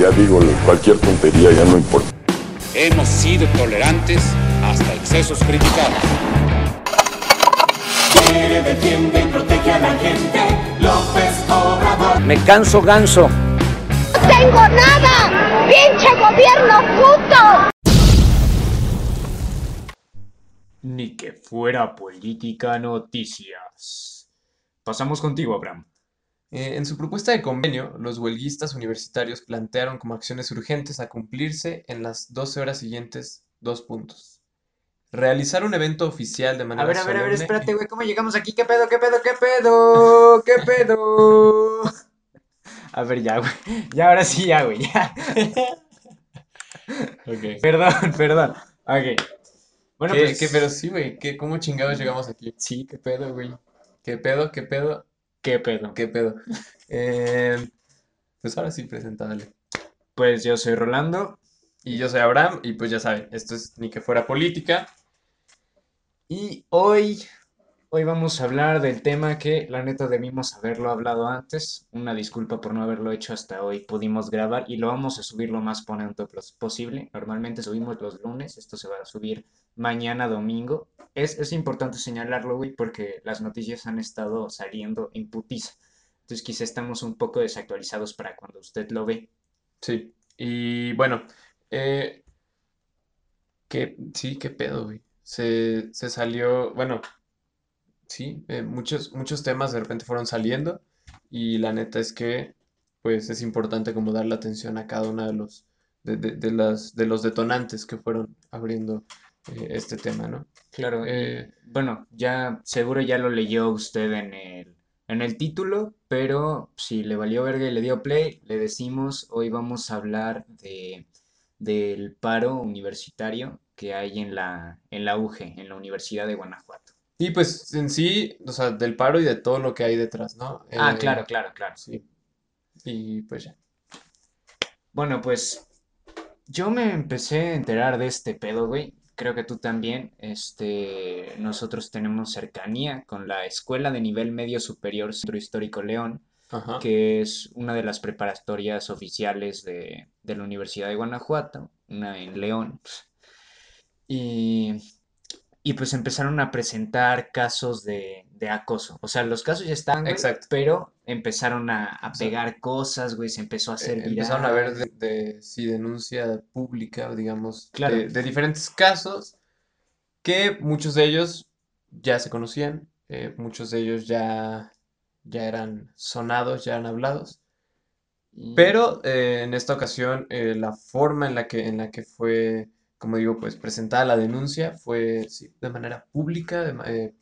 Ya digo, cualquier tontería ya no importa. Hemos sido tolerantes hasta excesos criticados. Quiere, defiende y protege a la gente. López Obrador. Me canso ganso. ¡No tengo nada! ¡Pinche gobierno puto! Ni que fuera política noticias. Pasamos contigo, Abraham. Eh, en su propuesta de convenio, los huelguistas universitarios plantearon como acciones urgentes a cumplirse en las 12 horas siguientes dos puntos. Realizar un evento oficial de A manera ver, a ver, a ver, espérate, güey, ¿cómo llegamos aquí? ¿Qué pedo, qué pedo, qué pedo? ¿Qué pedo? A ver, ya, güey. Ya, ahora sí, ya, güey, ya. Ok. Perdón, perdón. Ok. Bueno, ¿Qué, pues... qué pedo? Sí, güey. ¿qué- ¿Cómo chingados llegamos aquí? Sí, qué pedo, güey. ¿Qué pedo? ¿Qué pedo? ¿Qué pedo? ¿Qué pedo? Eh, pues ahora sí, preséntale. Pues yo soy Rolando. Y yo soy Abraham, y pues ya saben, esto es ni que fuera política. Y hoy, hoy vamos a hablar del tema que la neta debimos haberlo hablado antes. Una disculpa por no haberlo hecho hasta hoy. Pudimos grabar y lo vamos a subir lo más pronto pos- posible. Normalmente subimos los lunes, esto se va a subir mañana domingo. Es, es importante señalarlo, güey, porque las noticias han estado saliendo en putiza. Entonces quizá estamos un poco desactualizados para cuando usted lo ve. Sí. Y bueno, eh, sí, qué pedo, güey. Se, se salió, bueno, sí, eh, muchos, muchos temas de repente fueron saliendo y la neta es que pues es importante como darle atención a cada uno de los, de, de- de las, de los detonantes que fueron abriendo eh, este tema, ¿no? Claro, Eh, bueno, ya seguro ya lo leyó usted en el, en el título, pero si le valió verga y le dio play, le decimos, hoy vamos a hablar de, del paro universitario que hay en la, en la UGE, en la Universidad de Guanajuato. Y pues en sí, o sea, del paro y de todo lo que hay detrás, ¿no? Ah, Eh, claro, claro, claro. Sí. Y pues ya. Bueno, pues yo me empecé a enterar de este pedo, güey. Creo que tú también. Este, nosotros tenemos cercanía con la Escuela de Nivel Medio Superior Centro Histórico León. Ajá. que es una de las preparatorias oficiales de, de la Universidad de Guanajuato, una en León. Y, y pues empezaron a presentar casos de, de acoso. O sea, los casos ya están, güey, Exacto. pero empezaron a, a pegar cosas, güey, se empezó a hacer eh, empezaron a ver de, de- sí, denuncia pública, digamos, Claro. de, de diferentes casos que muchos de ellos ya se conocían, eh, muchos de ellos ya, ya eran sonados, ya eran hablados, Y- pero eh, en esta ocasión la forma en la que, en la que fue, como digo, pues presentada la denuncia fue sí, de manera pública, de eh,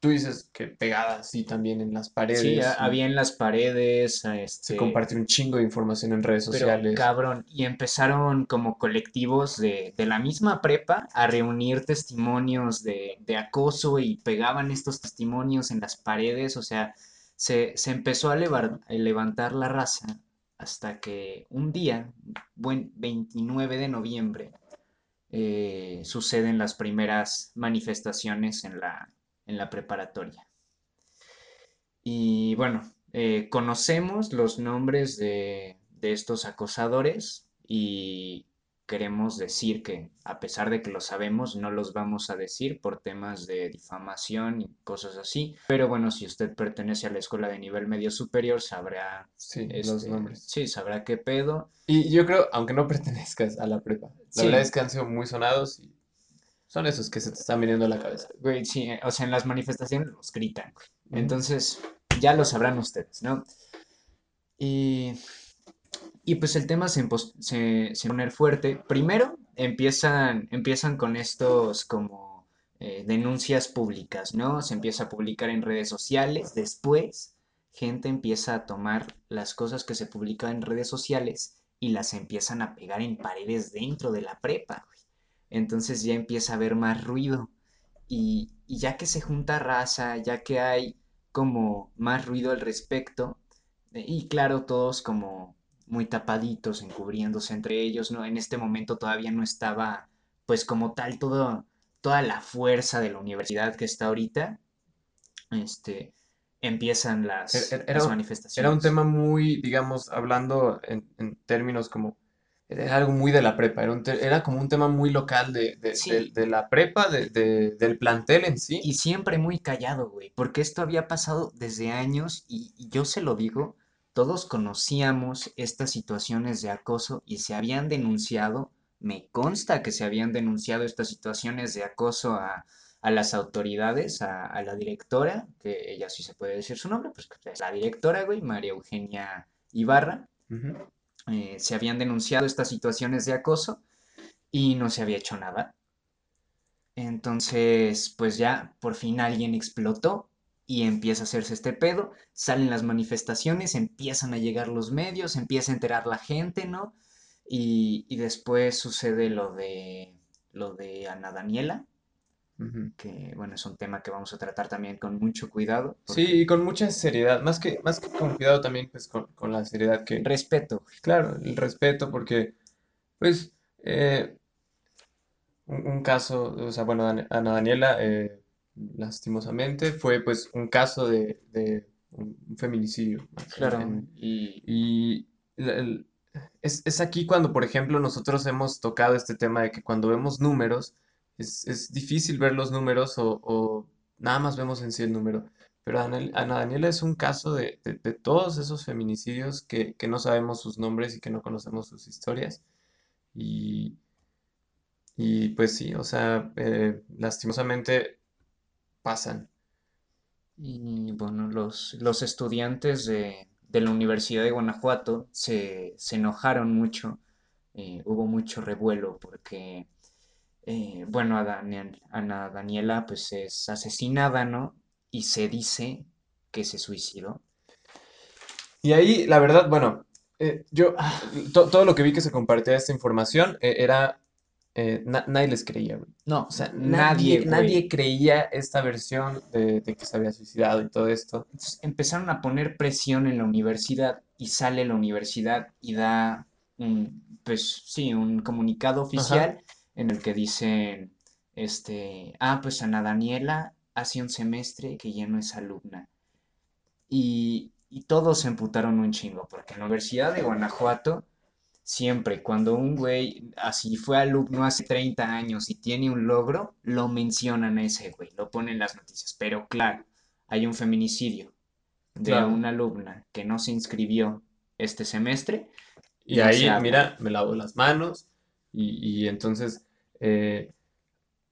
tú dices que pegada así también en las Sí, paredes, y había en las paredes, a se este, compartió un chingo de información en redes Pero sociales. cabrón, y empezaron como colectivos de, de la misma prepa a reunir testimonios de, de acoso y pegaban estos testimonios en las paredes, o sea, se, se empezó a, a levantar la raza hasta que un día, buen 29 de noviembre, eh, suceden las primeras manifestaciones en la, en la preparatoria. Y bueno, eh, conocemos los nombres de, de estos acosadores y queremos decir que a pesar de que lo sabemos, no los vamos a decir por temas de difamación y cosas así. Pero bueno, si usted pertenece a la escuela de nivel medio superior, sabrá, Sí, los este, nombres. sí, sabrá qué pedo. Y yo creo, aunque no pertenezcas a la prepa, la Sí. verdad es que han sido muy sonados y son esos que se te están viniendo a la cabeza. Güey, sí, eh, o sea, en las manifestaciones los gritan, güey. Entonces, ya lo sabrán ustedes, ¿no? Y, y pues el tema se, se, se poner fuerte. Primero empiezan, empiezan con estos como eh, denuncias públicas, ¿no? Se empieza a publicar en redes sociales. Después, gente empieza a tomar las cosas que se publican en redes sociales y las empiezan a pegar en paredes dentro de la prepa. Entonces ya empieza a haber más ruido. Y, y ya que se junta raza, ya que hay como más ruido al respecto, eh, y claro, todos como muy tapaditos, encubriéndose entre ellos, ¿no? En este momento todavía no estaba, pues como tal, todo, toda la fuerza de la universidad que está ahorita, este, empiezan las, Era- las un- manifestaciones. Era un tema muy, digamos, hablando en, en términos como era algo muy de la prepa, era, un te- era como un tema muy local de, de- Sí. de- de la prepa, de- de- del plantel en sí. Y siempre muy callado, güey, porque esto había pasado desde años y, y yo se lo digo, todos conocíamos estas situaciones de acoso y se habían denunciado, me consta que se habían denunciado estas situaciones de acoso a, a las autoridades, a, a la directora, que ella sí se puede decir su nombre, pues es la directora, güey, María Eugenia Ibarra, eh, se habían denunciado estas situaciones de acoso y no se había hecho nada. Entonces, pues ya por fin alguien explotó y empieza a hacerse este pedo, salen las manifestaciones, empiezan a llegar los medios, empieza a enterar la gente, ¿no? Y, y después sucede lo de lo de Ana Daniela, que bueno, es un tema que vamos a tratar también con mucho cuidado, Sí, y con mucha seriedad, más que, más que con cuidado también, pues con, con la seriedad que, respeto, claro, el respeto, porque, pues, eh, un, un caso, o sea, bueno, Dan- Ana Daniela, eh, lastimosamente, fue pues un caso de, de un, feminicidio, claro, en- y y el- es, es aquí cuando, por ejemplo, nosotros hemos tocado este tema de que cuando vemos números, es, es difícil ver los números o, o nada más vemos en sí el número. Pero Ana, Ana Daniela es un caso de, de- de todos esos feminicidios que, que no sabemos sus nombres y que no conocemos sus historias. Y, y pues sí, o sea, eh, lastimosamente pasan. Y bueno, los, los estudiantes de, de la Universidad de Guanajuato se, se enojaron mucho, eh, hubo mucho revuelo porque, eh, bueno, a Daniel- Ana Daniela pues es asesinada, ¿no? Y se dice que se suicidó. Y ahí, la verdad, bueno, eh, yo, to- todo lo que vi que se compartía esta información era, eh, na- nadie les creía, güey. No, O sea, nadie, nadie, creía esta versión de, de que se había suicidado y todo esto. Entonces, empezaron a poner presión en la universidad y sale la universidad y da un, pues sí, un comunicado oficial en el que dicen, este, ah, pues Ana Daniela hace un semestre que ya no es alumna. Y, y todos se emputaron un chingo, porque en la Universidad de Guanajuato, siempre cuando un güey así fue alumno hace 30 años y tiene un logro, lo mencionan a ese güey, lo ponen en las noticias. Pero claro, hay un feminicidio de Claro. una alumna que no se inscribió este semestre. Y ahí, mira, me lavo las manos y, y entonces eh,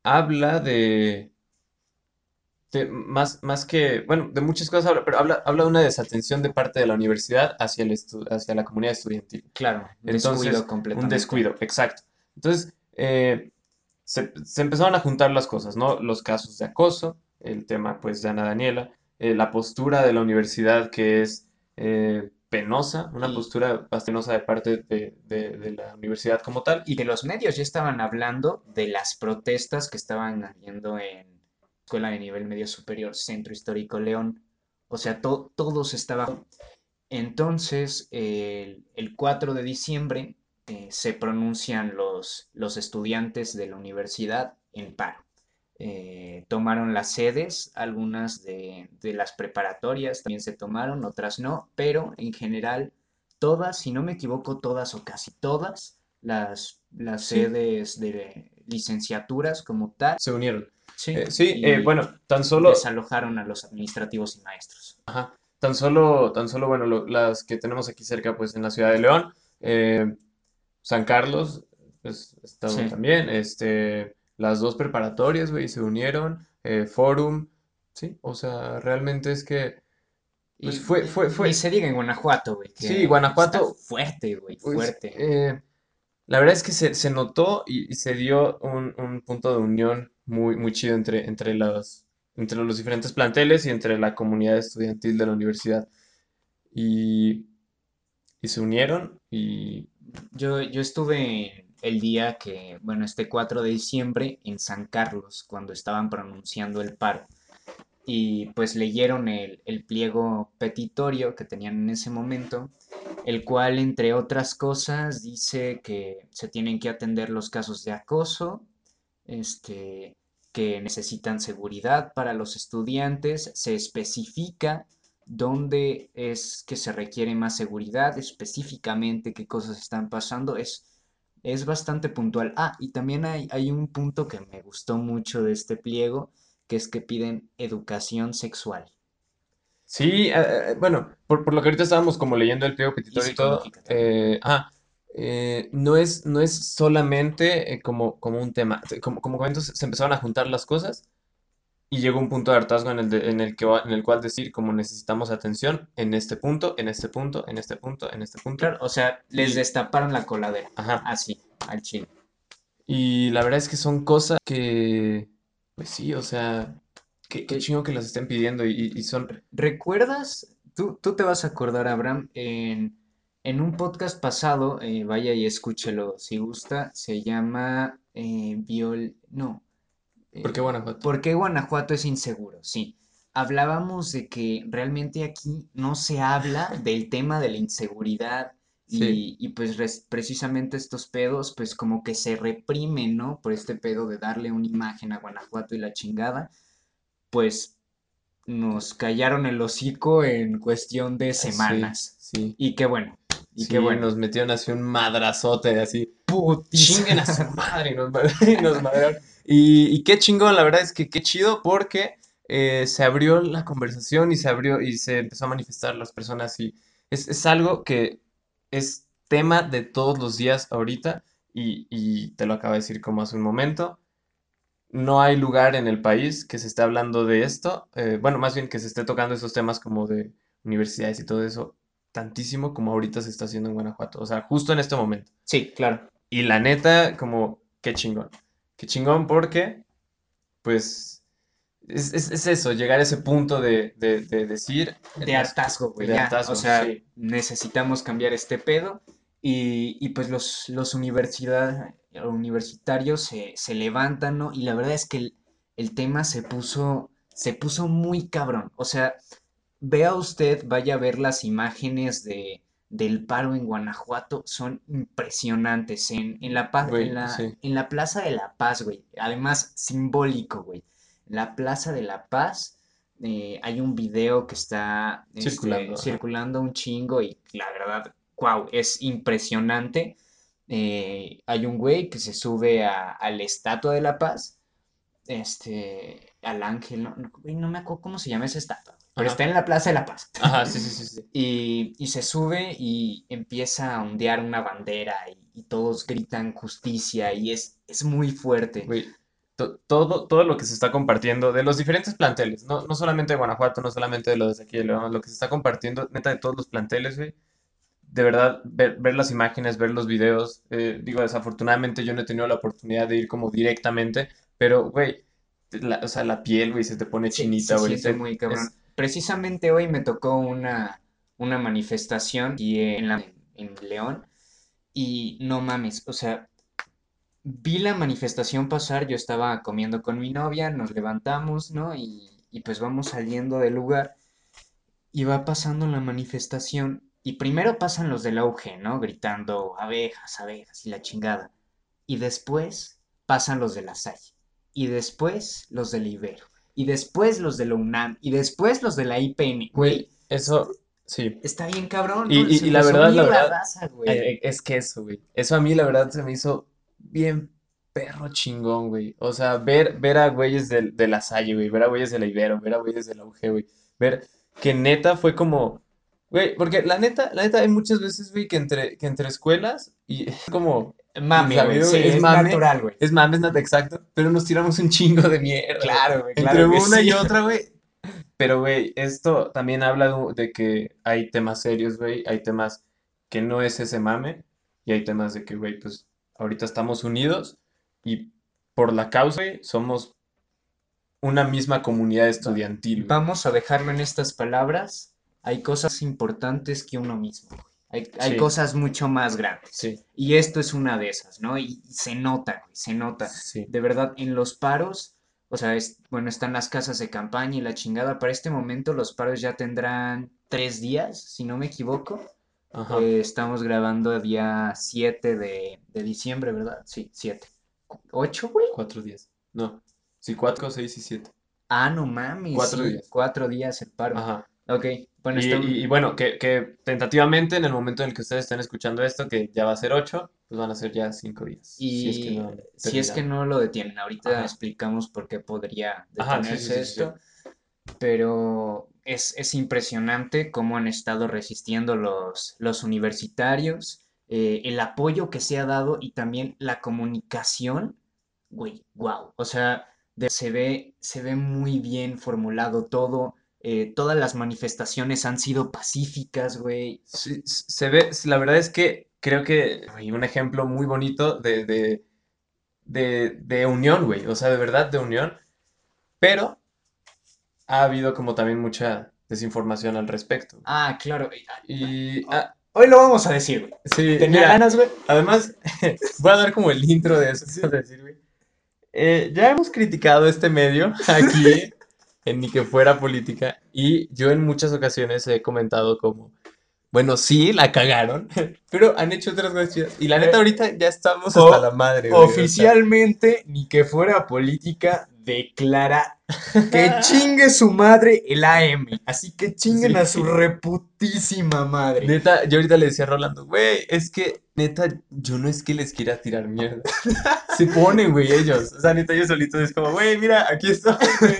habla de, de más, más que, bueno, de muchas cosas habla, pero habla, habla de una desatención de parte de la universidad hacia el estu- hacia la comunidad estudiantil. Claro, un Entonces, descuido un completamente. descuido, exacto. Entonces, eh, se, se empezaron a juntar las cosas, ¿no? Los casos de acoso, el tema, pues, de Ana Daniela, eh, la postura de la universidad que es eh, penosa, una Y- postura penosa de parte de, de- de la universidad como tal. Y de los medios ya estaban hablando de las protestas que estaban habiendo en Escuela de Nivel Medio Superior, Centro Histórico León. O sea, to- todos estaban. Entonces, el, el 4 de diciembre eh, se pronuncian los, los estudiantes de la universidad en paro. Eh, tomaron las sedes, algunas de, de las preparatorias también se tomaron, otras no, pero en general todas, si no me equivoco, todas o casi todas las, las Sí. sedes de licenciaturas como tal, Se unieron. Sí, Eh, sí, y eh, bueno, tan solo, desalojaron a los administrativos y maestros. ajá, tan solo, tan solo, bueno, lo- las que tenemos aquí cerca, pues, en la ciudad de León, eh, San Carlos, pues, estaban Sí. también, este, las dos preparatorias, güey, se unieron, Forum, sí, o sea, realmente es que, pues, Y fue, fue, fue, ni se diga en Guanajuato, güey, Sí, Guanajuato, fuerte, güey, pues, fuerte. la verdad es que se, se notó y, y se dio un, un punto de unión muy, muy chido entre, entre los, entre los diferentes planteles y entre la comunidad estudiantil de la universidad. Y, y se unieron y Yo, yo estuve el día que, bueno, este 4 de diciembre en San Carlos, cuando estaban pronunciando el paro. Y pues leyeron el, el pliego petitorio que tenían en ese momento, el cual, entre otras cosas, dice que se tienen que atender los casos de acoso, este, que necesitan seguridad para los estudiantes, se especifica dónde es que se requiere más seguridad, específicamente qué cosas están pasando, es es bastante puntual. Ah, y también hay, hay un punto que me gustó mucho de este pliego, que es que piden educación sexual. Sí, eh, eh, bueno, por, por lo que ahorita estábamos como leyendo el pliego petitorio y todo, eh, ah, eh, no es, no es solamente eh, como, como un tema, como, como comentas, se empezaron a juntar las cosas y llegó un punto de hartazgo en el, de- en el que, en el cual decir como necesitamos atención en este punto, en este punto, en este punto, en este punto. Claro, o sea, les destaparon la coladera. ajá, Así, al chile. y la verdad es que son cosas que, pues sí, o sea, qué, qué chingo que las estén pidiendo y, y y son, ¿recuerdas? Tú, tú te vas a acordar, Abraham, en, en un podcast pasado, eh, vaya y escúchelo si gusta, se llama eh, Viol... No, ¿por qué eh, Guanajuato? ¿por qué Guanajuato es inseguro? Sí, hablábamos de que realmente aquí no se habla del tema de la inseguridad Sí, y, y pues res- precisamente estos pedos pues como que se reprimen, ¿no? Por este pedo de darle una imagen a Guanajuato y la chingada, pues nos callaron el hocico en cuestión de sí, semanas. sí. Y qué bueno, y qué Sí, bueno. nos metieron así un madrazote, así, chinguen a su madre, y nos, y nos madrearon. Y, y qué chingón, la verdad es que qué chido porque eh, se abrió la conversación y se abrió y se empezó a manifestar las personas y es, es algo que es tema de todos los días ahorita y, y te lo acabo de decir como hace un momento. No hay lugar en el país que se esté hablando de esto, eh, bueno, más bien que se esté tocando esos temas como de universidades y todo eso, tantísimo como ahorita se está haciendo en Guanajuato, o sea, justo en este momento. Sí, claro. Y la neta, como, qué chingón. Qué chingón porque, pues, es, es- es eso, llegar a ese punto de, de- de decir, De hartazgo, güey, de hartazgo, O sea, sí. necesitamos cambiar este pedo. Y, y pues los, los universidad, universitarios se, se levantan, ¿no? Y la verdad es que el, el tema se puso, se puso muy cabrón. O sea, vea usted, vaya a ver las imágenes de, del paro en Guanajuato, son impresionantes. En, en la, pa- en la, sí. en la Plaza de la Paz, güey. Además, simbólico, güey. La Plaza de la Paz eh, hay un video que está este, Circulando, circulando un chingo y la verdad, wow, es impresionante. Eh, hay un güey que se sube a, a la Estatua de la Paz, este, al ángel, no, no, güey, no me acuerdo cómo se llama esa estatua, pero está en la Plaza de la Paz. Ajá, sí, sí, sí, sí. Y, y se sube y empieza a ondear una bandera y, y todos gritan justicia y es, es muy fuerte. Güey, to- todo, todo lo que se está compartiendo de los diferentes planteles, no, no solamente de Guanajuato, no solamente de los de aquí de León, lo que se está compartiendo, neta, de todos los planteles, güey. De verdad, ver, ver las imágenes, ver los videos. eh, digo, desafortunadamente yo no he tenido la oportunidad de ir como directamente, pero, güey, la- o sea, la piel, güey, se te pone Sí, chinita, se güey. siente te- muy cabrón. es- Precisamente hoy me tocó una, una manifestación aquí en, la- en León y no mames, o sea, vi la manifestación pasar, yo estaba comiendo con mi novia, nos levantamos, ¿no? Y, y pues vamos saliendo del lugar y va pasando la manifestación y primero pasan los del auge, ¿no? Gritando abejas, abejas y la chingada. Y después pasan los de la Salle. Y después los del Ibero. Y después los de la UNAM. Y después los de la IPN. Güey, eso, sí. está bien cabrón, Y, ¿no? y- y la verdad, la verdad, raza, güey. eh, es que eso, güey. Eso a mí, la verdad, se me hizo bien perro chingón, güey. O sea, ver, ver a güeyes de, de la Salle, güey. Ver a güeyes de la Ibero, ver a güeyes de la UG, güey. Ver que neta fue como, güey, porque la neta, la neta hay muchas veces, güey, que entre, que entre escuelas y es como, Mame, güey. Sí, es es mame. natural, güey. es mames, nada exacto, pero nos tiramos un chingo de mierda. Claro, güey, Entre claro que una y otra, güey. Pero, güey, esto también habla de, de que hay temas serios, güey. Hay temas que no es ese mame. Y hay temas de que, güey, pues ahorita estamos unidos y por la causa, güey, somos una misma comunidad estudiantil, güey. Vamos a dejarlo en estas palabras. Hay cosas importantes que uno mismo. güey. Hay, hay cosas mucho más grandes. Sí, Y esto es una de esas, ¿no? Y, y se nota, güey, se nota. sí. De verdad, en los paros, o sea, es, bueno, están las casas de campaña y la chingada. Para este momento los paros ya tendrán tres días, si no me equivoco. Ajá. Eh, estamos grabando día 7 de, de diciembre, ¿verdad? Sí, 7. ¿Ocho, güey? Cuatro días. No. Sí, cuatro, seis y siete. Ah, no mames. Cuatro sí, días. Cuatro días el paro. Ajá. Ok, Bueno, Y, está- y- y bueno, que, que tentativamente en el momento en el que ustedes estén escuchando esto, que ya va a ser 8, pues van a ser ya 5 días. Y si es que no han si es que terminado. no lo detienen, ahorita Ajá. explicamos por qué podría Ajá, detenerse sí, sí, sí. esto, pero es, es impresionante cómo han estado resistiendo los, los universitarios, eh, el apoyo que se ha dado y también la comunicación, güey, wow, o sea, de- se ve, se ve muy bien formulado todo, eh, todas las manifestaciones han sido pacíficas, güey. Sí, se ve, la verdad es que creo que hay un ejemplo muy bonito de, de, de, de unión, güey, o sea, de verdad de unión, pero ha habido como también mucha desinformación al respecto. Ah, claro. y- Y, ah, Hoy lo vamos a decir, güey. sí, Tenía mira, ganas, güey. Además, voy a dar como el intro de eso. decir, güey. Eh, ya hemos criticado este medio aquí, ni que fuera política, y yo en muchas ocasiones he comentado como, bueno, sí, la cagaron, pero han hecho otras cosas chidas. Y la neta, ahorita ya estamos O- hasta la madre, güey, o sea, Oficialmente, ni que fuera política, declara que chingue su madre el AM. Así que chinguen Sí. a su reputísima madre. Neta, yo ahorita le decía a Rolando, güey, es que neta, yo no es que les quiera tirar mierda. Se ponen, güey, ellos. O sea, neta, ellos solitos es como, güey, mira, aquí estoy, güey.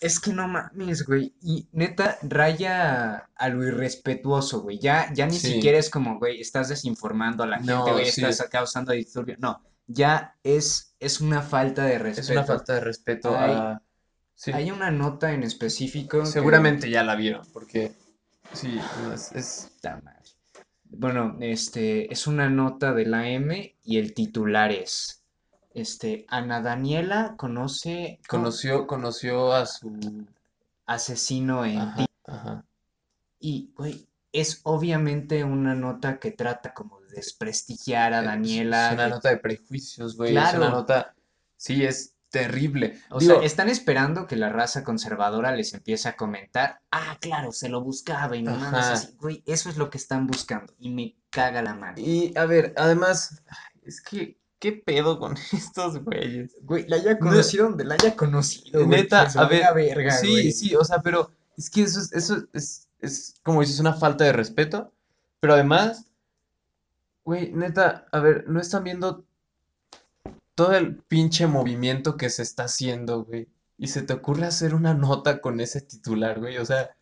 Es que no mames, güey. Y neta, raya a lo irrespetuoso, güey. Ya, ya ni Sí. siquiera es como, güey, estás desinformando a la gente, No, güey, sí. estás causando disturbio. No, ya es, es una falta de respeto. Es una falta de respeto Hay- a... Sí. Hay una nota en específico que- Seguramente ya la vieron, porque sí, no, es, es-. Bueno, este es una nota de la M y el titular es este Ana Daniela conoce conoció, conoció a su asesino en ajá, ti ajá. y güey, es obviamente una nota que trata como de desprestigiar a Es- Daniela, Es una que- nota de prejuicios, güey. Es una Claro. nota. Sí, es terrible. o Digo, sea, están esperando que la raza conservadora les empiece a comentar, ah, claro, se lo buscaba y no Ajá. así, güey, eso es lo que están buscando y me caga la mano. y a ver, además, es que, ¿qué pedo con estos güeyes? Güey, la haya No. conocido donde la haya conocido, güey, Neta, a ver, verga, sí, güey. sí, o sea, pero es que eso es, eso es, es, como dices, una falta de respeto, pero además, güey, neta, a ver, no están viendo todo el pinche movimiento que se está haciendo, güey, y se te ocurre hacer una nota con ese titular, güey, o sea,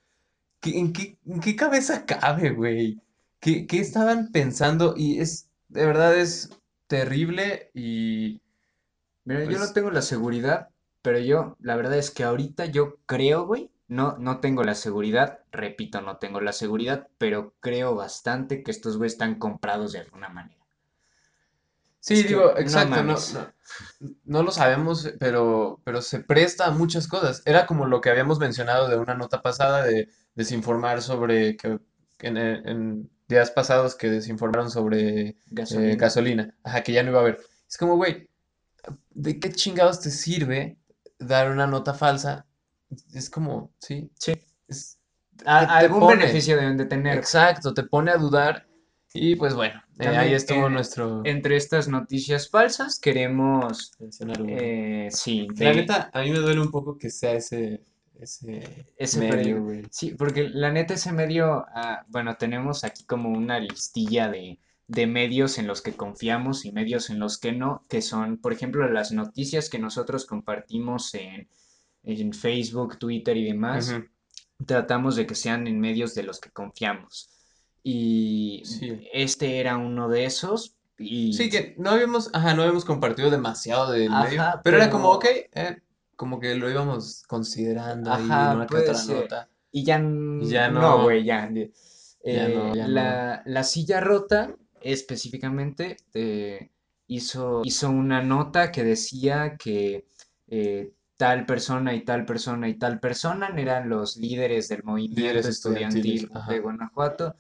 ¿qué- en qué, en qué cabeza cabe, güey? ¿Qué, qué estaban pensando? Y es, de verdad, es terrible y... Mira, yo Pues- no tengo la seguridad, pero yo, la verdad es que ahorita yo creo, güey, no, no tengo la seguridad, repito, no tengo la seguridad, pero creo bastante que estos güeyes están comprados de alguna manera. Sí, Es que digo, no exacto, no, mames. no, no lo sabemos, pero, pero se presta a muchas cosas. Era como lo que habíamos mencionado de una nota pasada de desinformar sobre que, que en, en días pasados que desinformaron sobre eh, Gasolina. gasolina, ajá, que ya no iba a haber. Es como, güey, ¿de qué chingados te sirve dar una nota falsa? Es como, sí, Sí. es- A- te- te algún pone. beneficio deben de tener. exacto, te pone a dudar y pues bueno, eh, ahí estuvo eh, nuestro Entre estas noticias falsas, queremos, mencionar eh, sí, La de- neta, a mí me duele un poco que sea ese, ese, Ese medio, güey. Sí, porque la neta ese medio, ah, bueno, tenemos aquí como una listilla de, de medios en los que confiamos y medios en los que no, que son, por ejemplo, las noticias que nosotros compartimos en, en Facebook, Twitter y demás, tratamos de que sean en medios de los que confiamos. Y Sí. este era uno de esos. Y Sí, que no habíamos, ajá, no habíamos compartido demasiado del medio, pero era como, pero- ok, eh, como que lo íbamos considerando Ajá, una que otra ser. nota. Y ya, Ya no, no. güey, ya. Ya eh, no, ya la, la silla rota, específicamente, eh, hizo, hizo una nota que decía que eh, tal persona y tal persona y tal persona eran los líderes del movimiento Líderes estudiantil de Guanajuato.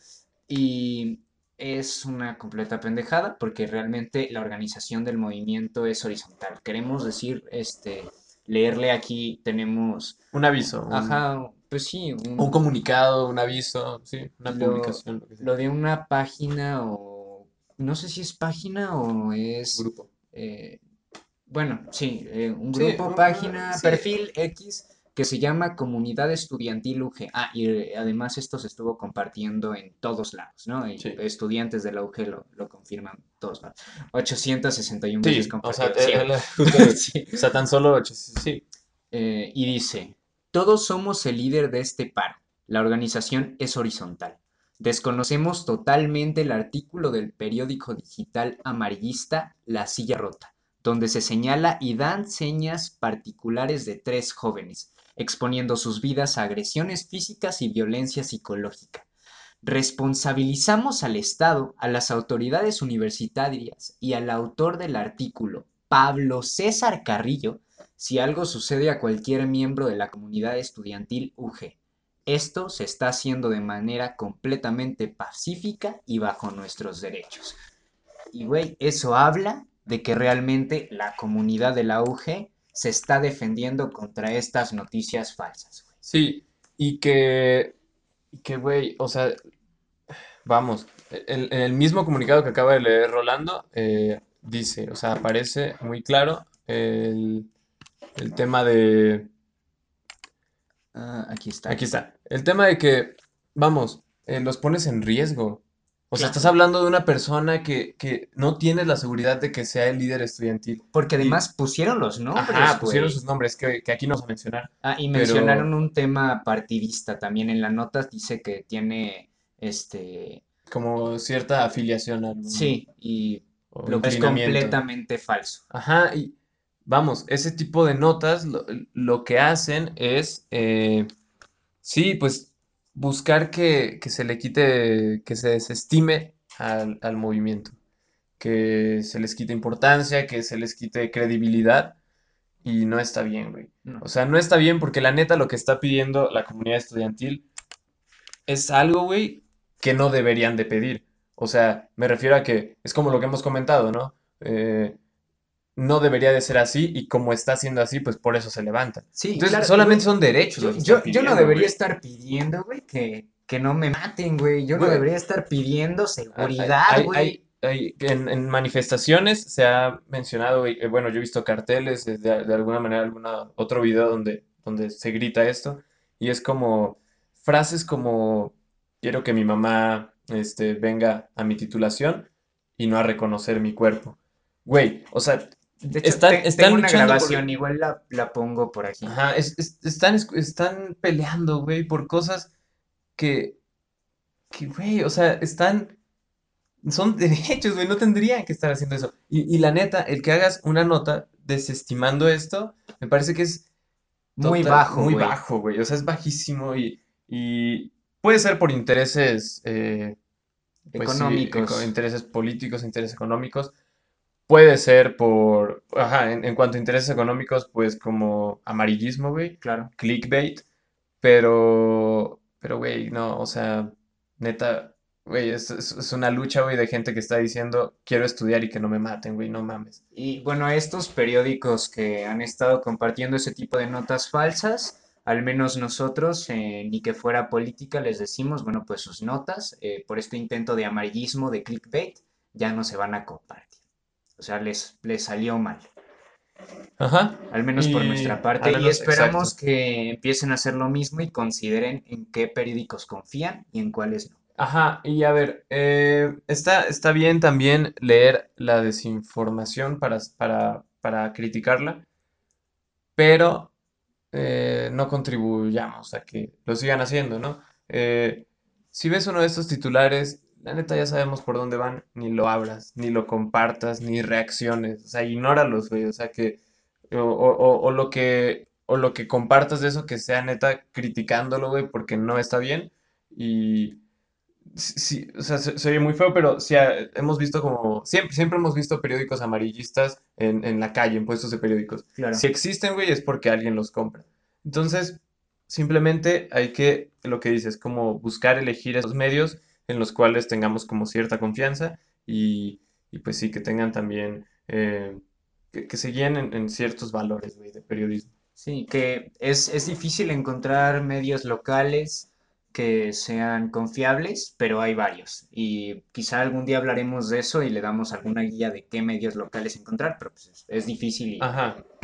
Y es una completa pendejada porque realmente la organización del movimiento es horizontal. Queremos decir, este, leerle aquí, tenemos Un aviso, un, Ajá, pues sí, un- un comunicado, un aviso, sí, una Lo- publicación, lo que sea. lo de una página o no sé si es página o es Grupo. eh, bueno, sí, eh, un grupo, página, sí. perfil X que se llama Comunidad Estudiantil UG. Ah, y eh, además esto se estuvo compartiendo en todos lados, ¿no? Y Sí. estudiantes de la UG lo, lo confirman todos lados. 861 Sí, veces o sea, compartido. eh, eh, Sí. o sea, tan solo ocho, sí. Eh, y dice, todos somos el líder de este paro. La organización es horizontal. Desconocemos totalmente el artículo del periódico digital amarillista La Silla Rota, donde se señala y dan señas particulares de tres jóvenes, exponiendo sus vidas a agresiones físicas y violencia psicológica. Responsabilizamos al Estado, a las autoridades universitarias y al autor del artículo, Pablo César Carrillo, si algo sucede a cualquier miembro de la comunidad estudiantil UG. Esto se está haciendo de manera completamente pacífica y bajo nuestros derechos. Y güey, eso habla de que realmente la comunidad de la UG se está defendiendo contra estas noticias falsas, güey. Sí, y que, que, güey, o sea, vamos, el, el mismo comunicado que acaba de leer Rolando eh, dice, o sea, aparece muy claro el, el tema de, Ah, aquí está. aquí está, el tema de que, vamos, eh, los pones en riesgo. O sea, estás hablando de una persona que, que no tiene la seguridad de que sea el líder estudiantil. Porque Y- además pusieron los nombres, Ajá, pusieron sus nombres que, que aquí no vamos a mencionar. Ah, y pero- mencionaron un tema partidista también. En la nota dice que tiene este. Como cierta afiliación a algún- Sí, y o lo que es completamente falso. Ajá, y vamos, ese tipo de notas lo, lo que hacen es, eh, sí, pues buscar que, que se le quite, que se desestime al, al movimiento, que se les quite importancia, que se les quite credibilidad, y no está bien, güey. No. O sea, no está bien porque la neta lo que está pidiendo la comunidad estudiantil es algo, güey, que no deberían de pedir. O sea, me refiero a que es como lo que hemos comentado, ¿no? Eh, no debería de ser así y como está siendo así, pues por eso se levantan. Sí, Entonces, claro, solamente güey, son derechos Yo, yo, no debería güey. estar pidiendo, güey, que, que no me maten, güey. Yo no debería estar pidiendo seguridad, hay- güey. hay- hay- en, en manifestaciones se ha mencionado, güey, eh, bueno, yo he visto carteles de, de- de alguna manera, alguna otro video donde, donde se grita esto y es como frases como quiero que mi mamá este, venga a mi titulación y no a reconocer mi cuerpo. Güey, o sea, De hecho, están- te- están tengo una luchando por- grabación, igual la, la pongo por aquí. Ajá, es- es- están, es- están peleando, güey, por cosas que, que, güey, o sea, están, son derechos, güey, no tendrían que estar haciendo eso. Y, y la neta, el que hagas una nota desestimando esto, me parece que es Muy bajo, muy güey. bajo, güey, o sea, es bajísimo y, y puede ser por intereses, eh, pues Económicos. eco- intereses políticos, intereses económicos. Puede ser por, ajá, en, en cuanto a intereses económicos, pues como amarillismo, güey, Claro. clickbait, pero, pero, güey, no, o sea, neta, güey, es, es- es una lucha, güey, de gente que está diciendo, quiero estudiar y que no me maten, güey, no mames. Y bueno, estos periódicos que han estado compartiendo ese tipo de notas falsas, al menos nosotros, eh, ni que fuera política, les decimos, bueno, pues sus notas, eh, por este intento de amarillismo, de clickbait, ya no se van a compartir. O sea, les, les salió mal, Ajá, al menos por nuestra parte. Y esperamos exacto. que empiecen a hacer lo mismo y consideren en qué periódicos confían y en cuáles no. Ajá, y a ver, eh, está, está bien también leer la desinformación para, para, para criticarla, pero eh, no contribuyamos a que lo sigan haciendo, ¿no? Eh, si ves uno de estos titulares, la neta ya sabemos por dónde van, ni lo abras, ni lo compartas, ni reacciones, o sea, ignóralos, güey, o sea, que, o, o- o- lo que, o lo que compartas de eso, que sea neta criticándolo, güey, porque no está bien, y... Sí, sí, o sea, se, se oye muy feo, pero sí ah, hemos visto como, siempre, siempre hemos visto periódicos amarillistas en, en la calle, en puestos de periódicos. Claro. Si existen, güey, es porque alguien los compra. Entonces, simplemente hay que, lo que dices, como buscar elegir esos medios en los cuales tengamos como cierta confianza y, y pues sí, que tengan también, eh, que, que se guíen en, en ciertos valores, güey, de periodismo. Sí, que es, es difícil encontrar medios locales que sean confiables, pero hay varios. Y quizá algún día hablaremos de eso y le damos alguna guía de qué medios locales encontrar, pero pues es, es difícil y,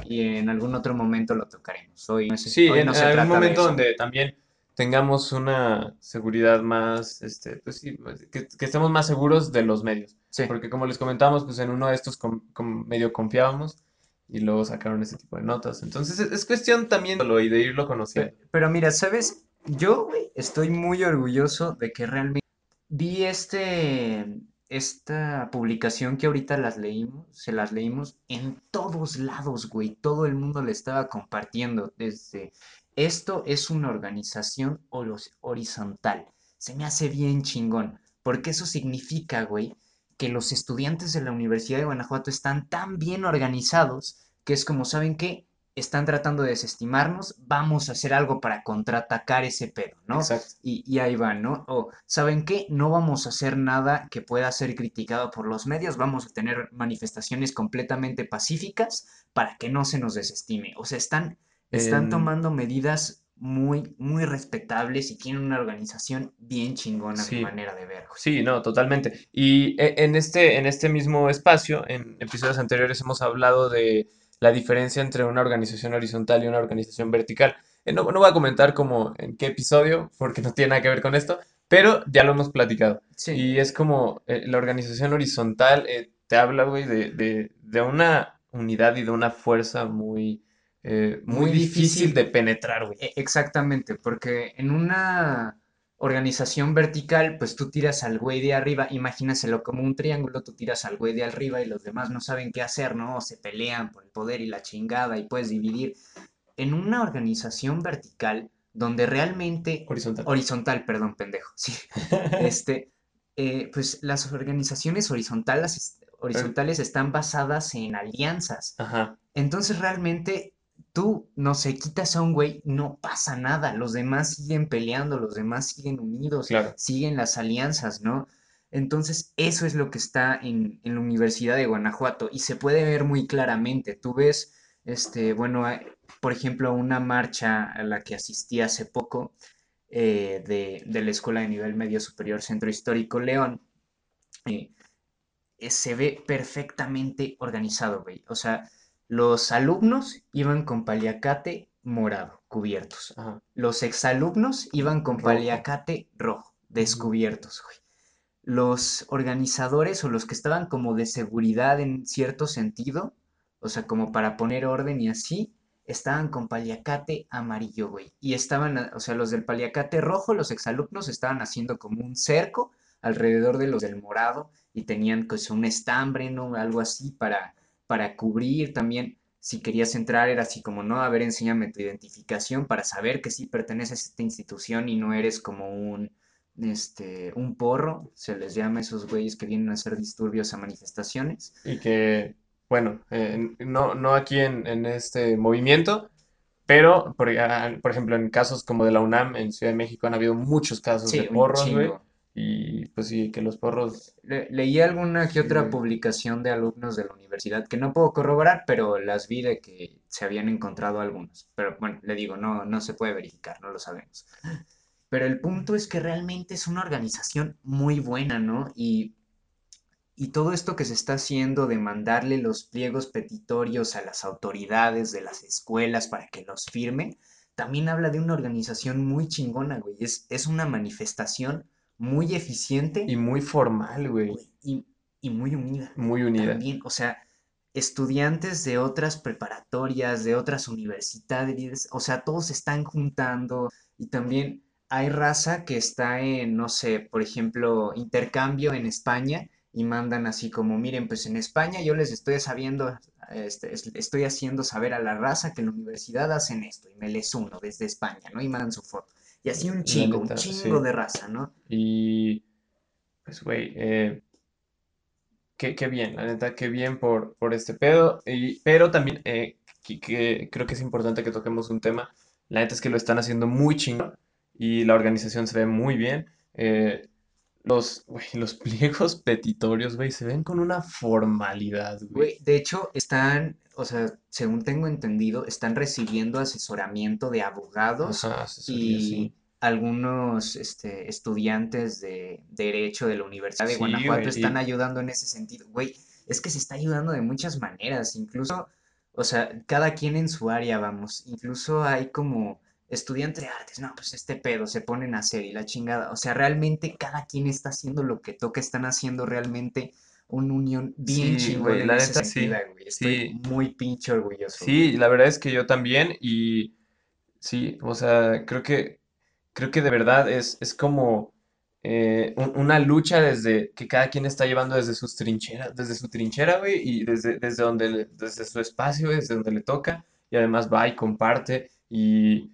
y en algún otro momento lo tocaremos. Hoy no, Sí, hoy en no se algún trata de momento donde también tengamos una seguridad más, este, pues sí, pues, que, que estemos más seguros de los medios. Sí. Porque como les comentamos, pues en uno de estos com- medio confiábamos y luego sacaron este tipo de notas. Entonces es, es cuestión también de lo y de irlo conociendo. Pe- Pero mira, ¿sabes? Yo, estoy muy orgulloso de que realmente vi este, esta publicación que ahorita las leímos, se las leímos en todos lados, güey. Todo el mundo le estaba compartiendo desde esto es una organización horizontal. Se me hace bien chingón, porque eso significa, güey, que los estudiantes de la Universidad de Guanajuato están tan bien organizados que es como, ¿saben qué? Están tratando de desestimarnos, vamos a hacer algo para contraatacar ese pedo, ¿no? Exacto. Y, y ahí van, ¿no? O, ¿saben qué? No vamos a hacer nada que pueda ser criticado por los medios, vamos a tener manifestaciones completamente pacíficas para que no se nos desestime. O sea, están, están En- tomando medidas muy, muy respetables y tienen una organización bien chingona, a mi Sí. manera de ver. Sí, no, totalmente. Y e- en este, en este mismo espacio, en episodios anteriores, hemos hablado de la diferencia entre una organización horizontal y una organización vertical. Eh, no, no voy a comentar como en qué episodio, porque no tiene nada que ver con esto, pero ya lo hemos platicado. Sí. Y es como eh, la organización horizontal eh, te habla, güey, de, de, de una unidad y de una fuerza muy, eh, muy Muy difícil difícil. de penetrar, güey. E- Exactamente, porque en una organización vertical, pues tú tiras al güey de arriba, imagínaselo como un triángulo, tú tiras al güey de arriba y los demás no saben qué hacer, ¿no? O se pelean por el poder y la chingada y puedes dividir. En una organización vertical, donde realmente, Horizontal. horizontal, perdón, pendejo, sí, este, eh, pues las organizaciones horizontales, horizontales están basadas en alianzas. Ajá. Entonces realmente tú, no sé, quitas a un güey, no pasa nada, los demás siguen peleando, los demás siguen unidos, Claro. siguen las alianzas, ¿no? Entonces eso es lo que está en, en la Universidad de Guanajuato y se puede ver muy claramente. Tú ves, este, bueno, por ejemplo, una marcha a la que asistí hace poco eh, de, de la Escuela de Nivel Medio Superior Centro Histórico León. eh, eh, se ve perfectamente organizado, güey. O sea, los alumnos iban con paliacate morado, cubiertos. Ajá. Los exalumnos iban con Rojo. paliacate rojo, descubiertos, güey. Los organizadores o los que estaban como de seguridad en cierto sentido, o sea, como para poner orden y así, estaban con paliacate amarillo, güey. Y estaban, o sea, los del paliacate rojo, los exalumnos estaban haciendo como un cerco alrededor de los del morado y tenían pues un estambre, ¿no? Algo así para, para cubrir también. Si querías entrar era así como, no, a ver, enséñame tu identificación para saber que sí perteneces a esta institución y no eres como un, este, un porro, se les llama a esos güeyes que vienen a hacer disturbios a manifestaciones. Y que, bueno, eh, no, no aquí en, en este movimiento, pero, por, por ejemplo, en casos como de la UNAM, en Ciudad de México, han habido muchos casos de Sí, porros, güey. Y pues sí, que los porros, Le- leí alguna que Sí, otra publicación de alumnos de la universidad que no puedo corroborar, pero las vi de que se habían encontrado algunos. Pero bueno, le digo, no, no se puede verificar, no lo sabemos. Pero el punto es que realmente es una organización muy buena, ¿no? Y, y todo esto que se está haciendo de mandarle los pliegos petitorios a las autoridades de las escuelas para que los firmen, también habla de una organización muy chingona, güey. Es, es una manifestación muy eficiente y muy formal, güey, y, y muy unida. muy unida. También, o sea, estudiantes de otras preparatorias, de otras universidades, o sea, todos se están juntando y también hay raza que está en, no sé, por ejemplo, intercambio en España y mandan así como, miren, pues en España yo les estoy sabiendo, este, es- estoy haciendo saber a la raza que en la universidad hacen esto y me les uno desde España, ¿no? Y mandan su foto. Y así un chingo, un chingo sí. de raza, ¿no? Y pues, güey, eh, qué, qué bien, la neta, qué bien por, por este pedo. Y, pero también eh, que, que creo que es importante que toquemos un tema. La neta es que lo están haciendo muy chingón y la organización se ve muy bien. Eh, los, güey, los pliegos petitorios, güey, se ven con una formalidad. Güey, de hecho, están, o sea, según tengo entendido, están recibiendo asesoramiento de abogados Ajá, y, sí. algunos este, estudiantes de Derecho de la Universidad de Sí, Guanajuato güey, están y- ayudando en ese sentido. Güey, es que se está ayudando de muchas maneras, incluso, o sea, cada quien en su área, vamos. Incluso hay como estudiantes de artes, no, pues este pedo se ponen a hacer y la chingada. O sea, realmente cada quien está haciendo lo que toca, están haciendo realmente una unión bien Sí, chingón güey, en la ese neta, sí, sentido, güey. Estoy sí. muy pinche orgulloso, güey. Sí, la verdad es que yo también y sí, o sea, creo que creo que de verdad es, es como eh, un- una lucha desde que cada quien está llevando desde sus trincheras, desde su trinchera, güey, y desde, desde donde desde su espacio, güey, desde donde le toca, y además va y comparte, y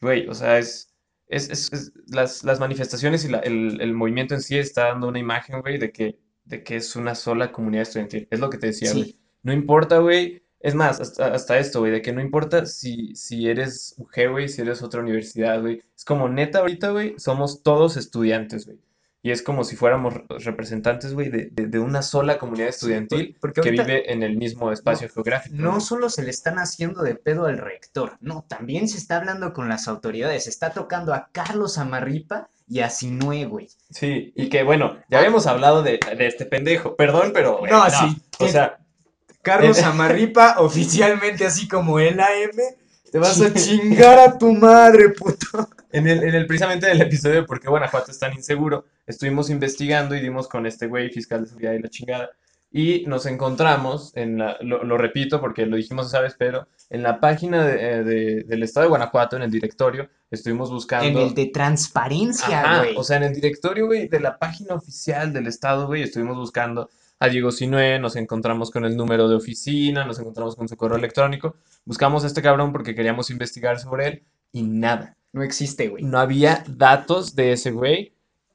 güey, o sea, es, es, es- es- las, las manifestaciones y la- el, el movimiento en sí está dando una imagen, güey, de que, de que es una sola comunidad estudiantil. Es lo que te decía, güey. Sí, No importa, güey. Es más, hasta, hasta esto, güey, de que no importa si, si eres UG, güey, si eres otra universidad, güey. Es como neta ahorita, güey, somos todos estudiantes, güey. Y es como si fuéramos re- representantes, güey, de, de- de una sola comunidad estudiantil porque que vive en el mismo no, espacio geográfico, no solo se le están haciendo de pedo al rector, no, también se está hablando con las autoridades, se está tocando a Carlos Amarripa y a Sinue, güey. Sí, y que bueno, ya habíamos hablado de, de este pendejo, perdón, pero, güey, No, no. sí, O sea, Carlos Amarripa, oficialmente así como el AM, te vas a chingar a tu madre, puto. En el, en el precisamente en el episodio de por qué Guanajuato es tan inseguro, estuvimos investigando y dimos con este güey fiscal de seguridad y la chingada. Y nos encontramos, en la, lo, lo repito porque lo dijimos esa vez, pero en la página de- eh, de- del estado de Guanajuato, en el directorio, estuvimos En buscando. el de transparencia, güey. o sea, en el directorio, güey, de la página oficial del estado, güey, estuvimos buscando a Diego Sinue, nos encontramos con el número de oficina, nos encontramos con su correo electrónico, buscamos a este cabrón porque queríamos investigar sobre él y nada. No existe, güey. No había datos de ese güey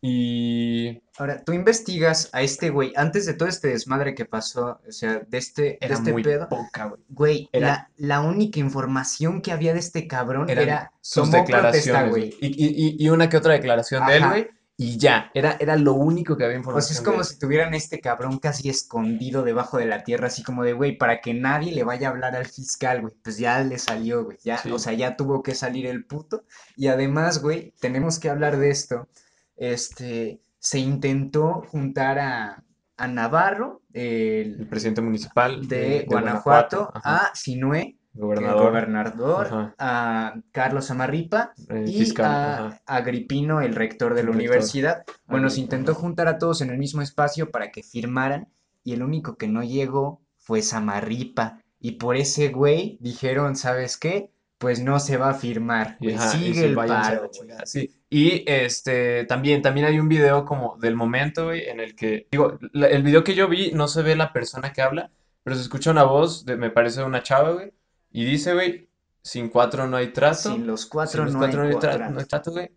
y Ahora, tú investigas a este güey, antes de todo este desmadre que pasó, o sea, de este, de era este muy pedo, poca, güey. güey, Era- la, la única información que había de este cabrón Eran era, sus declaraciones, güey. Y, y- y- una que otra declaración de él, güey. Y ya, era, era lo único que había O sea, es información de como si tuvieran este cabrón casi escondido debajo de la tierra, así como de, güey, para que nadie le vaya a hablar al fiscal, güey. Pues ya le salió, güey. Ya, Sí. o sea, ya tuvo que salir el puto. Y además, güey, tenemos que hablar de esto. Este, se intentó juntar a, a Navarro, El el presidente municipal de, Guanajuato, a Sinue, gobernador, gobernador, ajá, a Carlos Amarripa eh, y fiscal, a Agripino, el rector de el la rector, universidad. Bueno, se intentó juntar a todos en el mismo espacio para que firmaran y el único que no llegó fue Samarripa. Y por ese güey dijeron, ¿sabes qué? Pues no se va a firmar, ajá, Sigue el paro, sí. Y este también, también hay un video como del momento, güey, en el que, digo, la- el video que yo vi no se ve la persona que habla, pero se escucha una voz de, me parece de una chava, güey, y dice, güey, sin cuatro no hay trato, Sin los sin cuatro los no cuatro hay no hay tra- cuatrato. no hay trato, güey.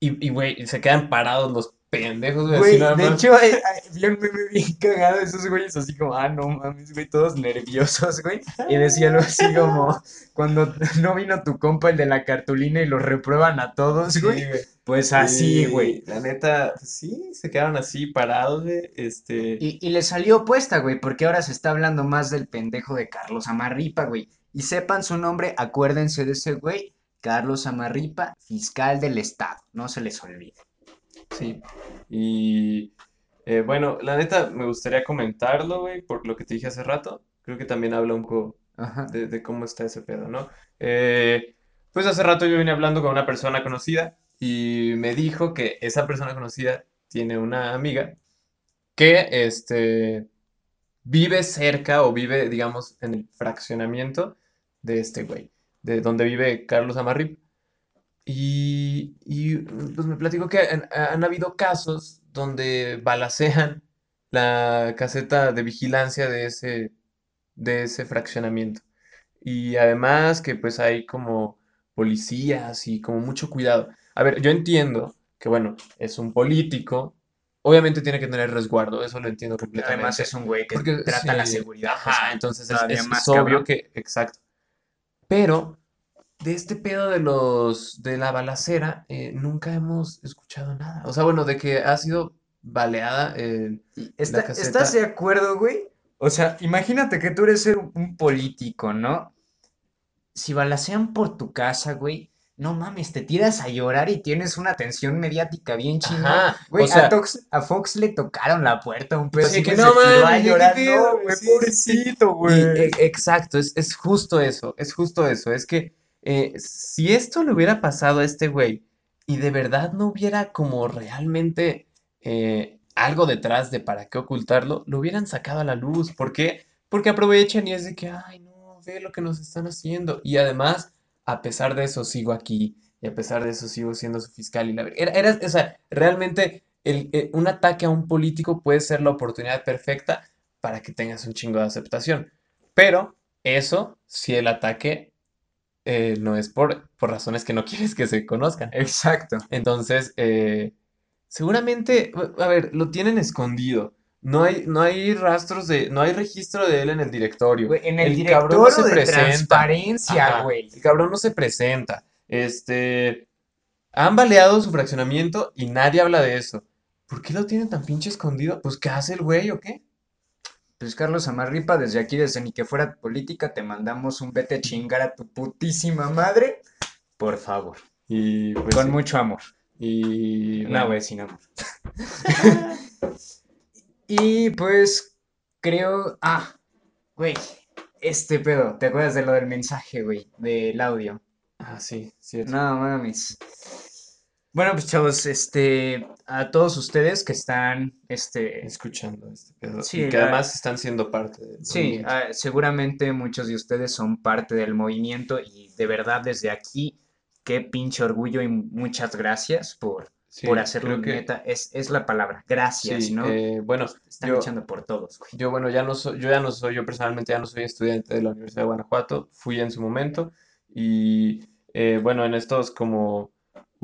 Y, y, güey, se quedan parados los pendejos, güey, Güey, nada de más. hecho, eh, eh, vi un meme bien cagado de esos güeyes así como, ah, no mames, güey, todos nerviosos, güey. Y decía algo así como, cuando no vino tu compa, el de la cartulina, y los reprueban a todos, Sí, güey. Pues así, Sí, güey. La neta, pues sí, se quedaron así parados, güey, este... Y, y le salió opuesta, güey, porque ahora se está hablando más del pendejo de Carlos Amarripa, güey. Y sepan su nombre, acuérdense de ese güey, Carlos Amarripa, fiscal del estado, no se les olvide. Sí, y eh, bueno, la neta me gustaría comentarlo, güey, por lo que te dije hace rato. Creo que también habla un poco Ajá. de, de cómo está ese pedo, ¿no? Eh, pues hace rato yo vine hablando con una persona conocida y me dijo que esa persona conocida tiene una amiga que este, vive cerca o vive, digamos, en el fraccionamiento de este güey, de donde vive Carlos Amarrip. Y, y, pues me platicó que han, han habido casos donde balacean la caseta de vigilancia de ese, de ese fraccionamiento. Y además que pues hay como policías y como mucho cuidado. A ver, yo entiendo que bueno, es un político, obviamente tiene que tener resguardo, eso lo entiendo Además completamente. es un güey que Porque trata la sí, seguridad, ajá, pues, entonces es, es- más obvio cabrón. que, exacto. Pero de este pedo de los, de la balacera, eh, nunca hemos escuchado nada. O sea, bueno, de que ha sido baleada eh, la caseta. ¿estás de acuerdo, güey? O sea, imagínate que tú eres un, político, ¿no? Si balacean por tu casa, güey, no mames, te tiras a llorar y tienes una atención mediática bien chingada. Güey, o sea, a, Tox- a Fox le tocaron la puerta un pedo Sí, así que no mames, pedo, güey, pobrecito, güey. e- exacto, es, es justo eso, es justo eso. Es que eh, si esto le hubiera pasado a este güey y de verdad no hubiera como realmente eh, algo detrás de para qué ocultarlo, lo hubieran sacado a la luz. ¿Por qué? Porque aprovechan y es de que, ay, no, ve lo que nos están haciendo. Y además, a pesar de eso, sigo aquí. Y a pesar de eso, sigo siendo su fiscal. Y la... Era, era, o sea, realmente eh, un ataque a un político puede ser la oportunidad perfecta para que tengas un chingo de aceptación. Pero eso, si el ataque eh, no es por, por razones que no quieres que se conozcan. Exacto. Entonces, eh, seguramente, a ver, lo tienen escondido. No hay, no hay rastros de, no hay registro de él en el directorio. Güey, en el, cabrón no se de presenta. transparencia, Ajá, güey. El cabrón no se presenta. Este, han baleado su fraccionamiento y nadie habla de eso. ¿Por qué lo tienen tan pinche escondido? Pues, ¿qué hace el güey o qué? Pues Carlos Amarripa, desde aquí, desde ni que fuera política, te mandamos un vete a chingar a tu putísima madre. Por favor. Y pues, Con sí. mucho amor. Y No, güey, sin amor. Y pues creo. Ah, güey. Este pedo. ¿Te acuerdas de lo del mensaje, güey? Del audio. ah, sí, cierto. No mames. Bueno, pues chavos, este. A todos ustedes que están. Este. Escuchando este pedo. Sí, y que la- además están siendo parte del Sí, ah, seguramente muchos de ustedes son parte del movimiento y de verdad desde aquí, qué pinche orgullo y muchas gracias por, Sí, por hacerlo creo que neta. Es, es la palabra, gracias, sí, ¿no? eh, bueno, Están yo, luchando por todos, güey. yo bueno, ya no soy, yo ya no soy, yo personalmente ya no soy estudiante de la Universidad de Guanajuato, fui en su momento y eh, bueno, en estos como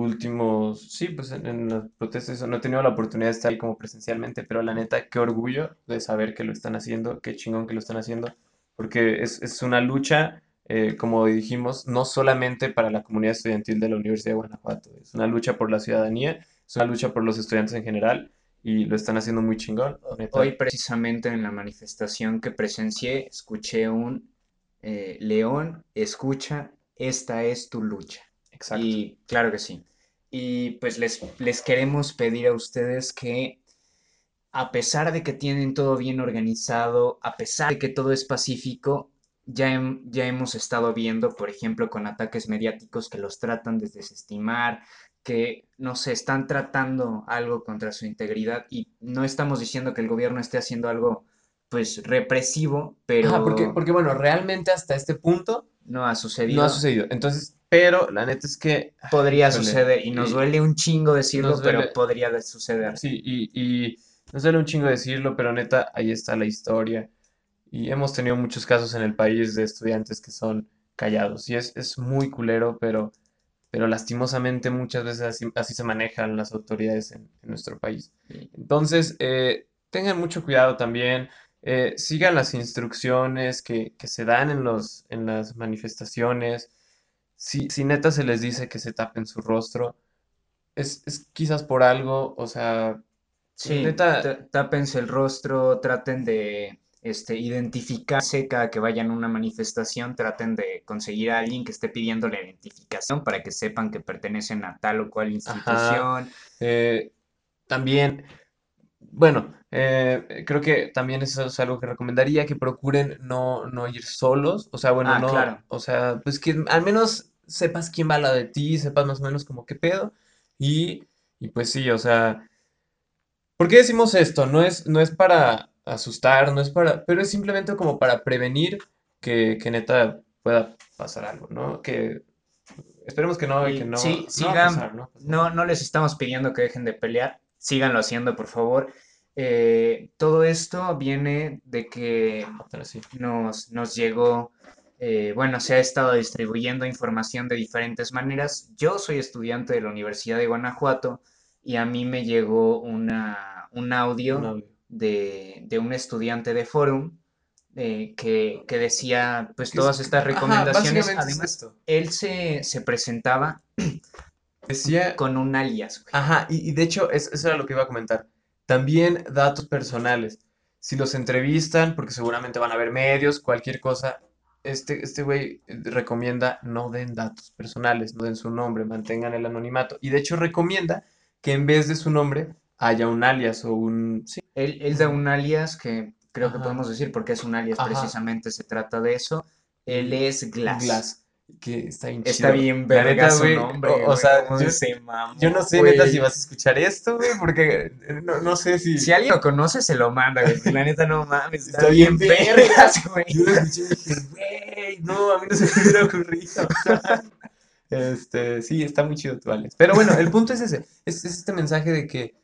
últimos, sí, pues en, en las protestas no he tenido la oportunidad de estar ahí como presencialmente, pero la neta, qué orgullo de saber que lo están haciendo, qué chingón que lo están haciendo, porque es, es una lucha, eh, como dijimos, no solamente para la comunidad estudiantil de la Universidad de Guanajuato, es una lucha por la ciudadanía, es una lucha por los estudiantes en general y lo están haciendo muy chingón, neta. Hoy precisamente en la manifestación que presencié, escuché un eh, León, escucha, esta es tu lucha. Exacto. Y claro que sí. Y pues les, les queremos pedir a ustedes que a pesar de que tienen todo bien organizado, a pesar de que todo es pacífico, ya, hem- ya hemos estado viendo, por ejemplo, con ataques mediáticos que los tratan de desestimar, que, no sé, están tratando algo contra su integridad y no estamos diciendo que el gobierno esté haciendo algo, pues, represivo, pero Ajá, porque, porque bueno, realmente hasta este punto no ha sucedido. no ha sucedido. Entonces, pero la neta es que Podría suceder y nos y- duele un chingo decirlo, pero podría de- suceder. Sí, y, y nos duele un chingo decirlo, pero neta, ahí está la historia. Y hemos tenido muchos casos en el país de estudiantes que son callados. Y es, es muy culero, pero, pero lastimosamente muchas veces así, así se manejan las autoridades en, en nuestro país. Entonces, eh, tengan mucho cuidado también. Eh, sigan las instrucciones que, que se dan en los, en las manifestaciones. Si, si neta se les dice que se tapen su rostro, es, es quizás por algo, o sea, Sí, neta, tá- tápense el rostro, traten de este, identificarse cada que vayan a una manifestación, traten de conseguir a alguien que esté pidiendo la identificación para que sepan que pertenecen a tal o cual institución. eh, también, bueno, eh, creo que también eso es algo que recomendaría, que procuren no, no ir solos, o sea, bueno, Ah, no, claro. o sea, pues que al menos sepas quién va al lado de ti, sepas más o menos como qué pedo, y, y pues sí, o sea, ¿por qué decimos esto? No es, no es para asustar, no es para, pero es simplemente como para prevenir que, que neta pueda pasar algo, ¿no? Que esperemos que no, y Y que no, sí, no va a sigan, pasar, ¿no? no, no les estamos pidiendo que dejen de pelear, síganlo haciendo, por favor. Eh, todo esto viene de que nos, nos llegó, eh, bueno, se ha estado distribuyendo información de diferentes maneras. Yo soy estudiante de la Universidad de Guanajuato y a mí me llegó una, un audio Un audio. de, de un estudiante de Forum eh, que, que decía pues es- todas estas recomendaciones. Además, esto. él se, se presentaba Decía, con un alias, güey. ajá, y, y de hecho, es- eso era lo que iba a comentar. También datos personales. Si los entrevistan, porque seguramente van a ver medios, cualquier cosa, este, este güey recomienda no den datos personales, no den su nombre, mantengan el anonimato. Y de hecho recomienda que en vez de su nombre haya un alias o un... Sí, Él, él da un alias que creo que podemos decir porque es un alias, Ajá. precisamente se trata de eso. Él es Glass. Glass, que está bien Está chido. bien La verga su nombre, o- o sea, yo- se mamó, Yo no sé, neta, si vas a escuchar esto, güey, porque eh, no, no sé si... Si alguien lo conoce, se lo manda, güey. La neta, no mames. Está, Está bien bien verga. vergas, güey. Yo lo escuché y dije, güey, no, a mí no se me hubiera ocurrido. Este, sí, está muy chido alias. Pero bueno, el punto es ese, es, es este mensaje de que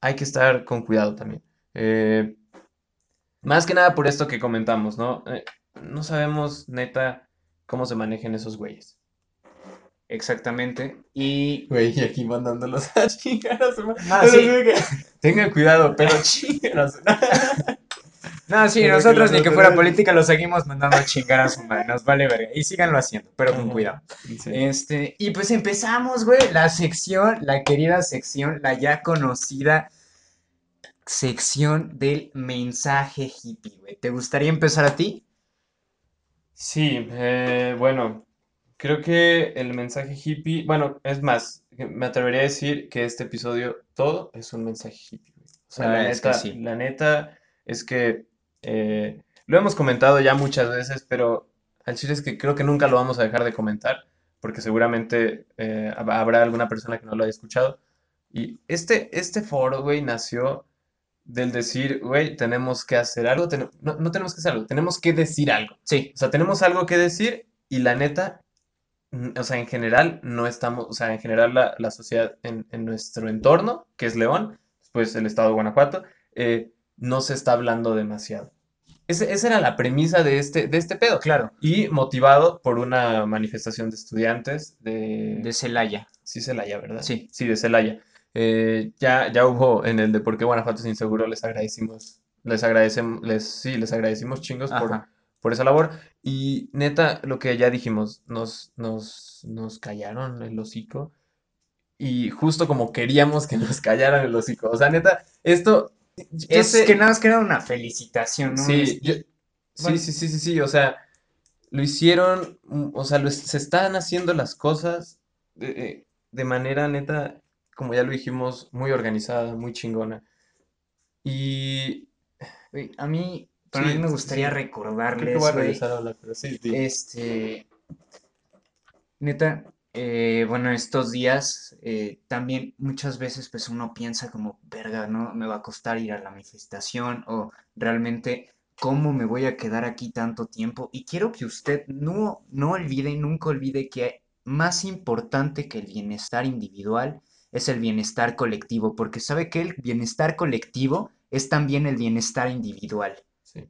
hay que estar con cuidado también. Eh, más que nada por esto que comentamos, ¿no? Eh, no sabemos, neta, cómo se manejan esos güeyes. Exactamente. Y Güey, y aquí mandándolos a chingar a su madre. Ah, sí. que, Tengan cuidado, pero a su No, sí, Pero nosotros ni que fuera política lo seguimos mandando a chingar a su madre, nos vale verga. Y síganlo haciendo, pero con Ajá. cuidado. Sí. Este, y pues empezamos, güey, la sección, la querida sección, la ya conocida sección del mensaje hippie, güey. ¿Te gustaría empezar a ti? Sí, eh, bueno, creo que el mensaje hippie, bueno, es más, me atrevería a decir que este episodio todo es un mensaje hippie, güey. O sea, la es que neta, sí. la neta es que eh, lo hemos comentado ya muchas veces, pero al chile es que creo que nunca lo vamos a dejar de comentar, porque seguramente eh, hab- habrá alguna persona que no lo haya escuchado. Y este, este foro, güey, nació del decir, güey, tenemos que hacer algo, ten- no, no tenemos que hacer algo, tenemos que decir algo. Sí, O sea, tenemos algo que decir y la neta, o sea, en general no estamos, o sea, en general la, la sociedad en, en nuestro entorno, que es León, pues el estado de Guanajuato, eh, no se está hablando demasiado. Ese- esa era la premisa de este, de este pedo. claro, Y motivado por una manifestación de estudiantes de... de Celaya. Sí, Celaya, ¿verdad? Sí. Sí, de Celaya. Eh, ya, ya hubo en el de por qué Guanajuato es inseguro, les agradecimos, les agradecemos, les, sí, les agradecimos chingos por, Ajá. por esa labor. Y neta, lo que ya dijimos, nos, nos, nos callaron el hocico. Y justo como queríamos que nos callaran el hocico. O sea, neta, esto. Es sé- que nada más que era una felicitación, ¿no? Sí, Es- yo- bueno. sí, sí, sí, sí, sí, o sea, lo hicieron, o sea, lo se están haciendo las cosas de, de- de manera neta, como ya lo dijimos, muy organizada, muy chingona. Y a mí, para Sí, mí me gustaría sí. creo que recordarles, voy a regresar a hablar, pero sí. Este, neta, eh, bueno, estos días eh, también muchas veces pues uno piensa como, verga, ¿no? Me va a costar ir a la manifestación o realmente, ¿cómo me voy a quedar aquí tanto tiempo? Y quiero que usted no, no olvide, nunca olvide que más importante que el bienestar individual es el bienestar colectivo, porque sabe que el bienestar colectivo es también el bienestar individual Sí.